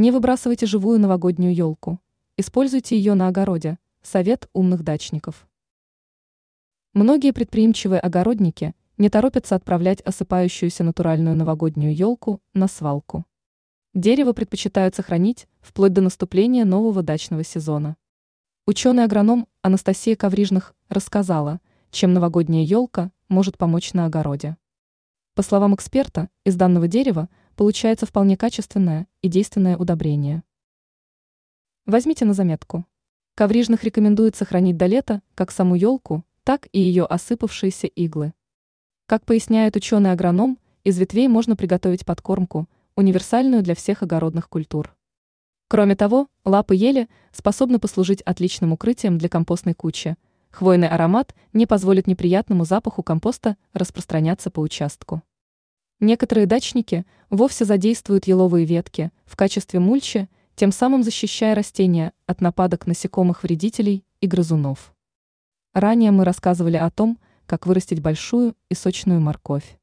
Не выбрасывайте живую новогоднюю елку. Используйте ее на огороде. Совет умных дачников. Многие предприимчивые огородники не торопятся отправлять осыпающуюся натуральную новогоднюю елку на свалку. Дерево предпочитают сохранить вплоть до наступления нового дачного сезона. Ученый-агроном Анастасия Коврижных рассказала, чем новогодняя елка может помочь на огороде. По словам эксперта, из данного дерева получается вполне качественное и действенное удобрение. Возьмите на заметку. Коврижных рекомендует сохранить до лета как саму елку, так и ее осыпавшиеся иглы. Как поясняет ученый-агроном, из ветвей можно приготовить подкормку, универсальную для всех огородных культур. Кроме того, лапы ели способны послужить отличным укрытием для компостной кучи. Хвойный аромат не позволит неприятному запаху компоста распространяться по участку. Некоторые дачники вовсе задействуют еловые ветки в качестве мульчи, тем самым защищая растения от нападок насекомых-вредителей и грызунов. Ранее мы рассказывали о том, как вырастить большую и сочную морковь.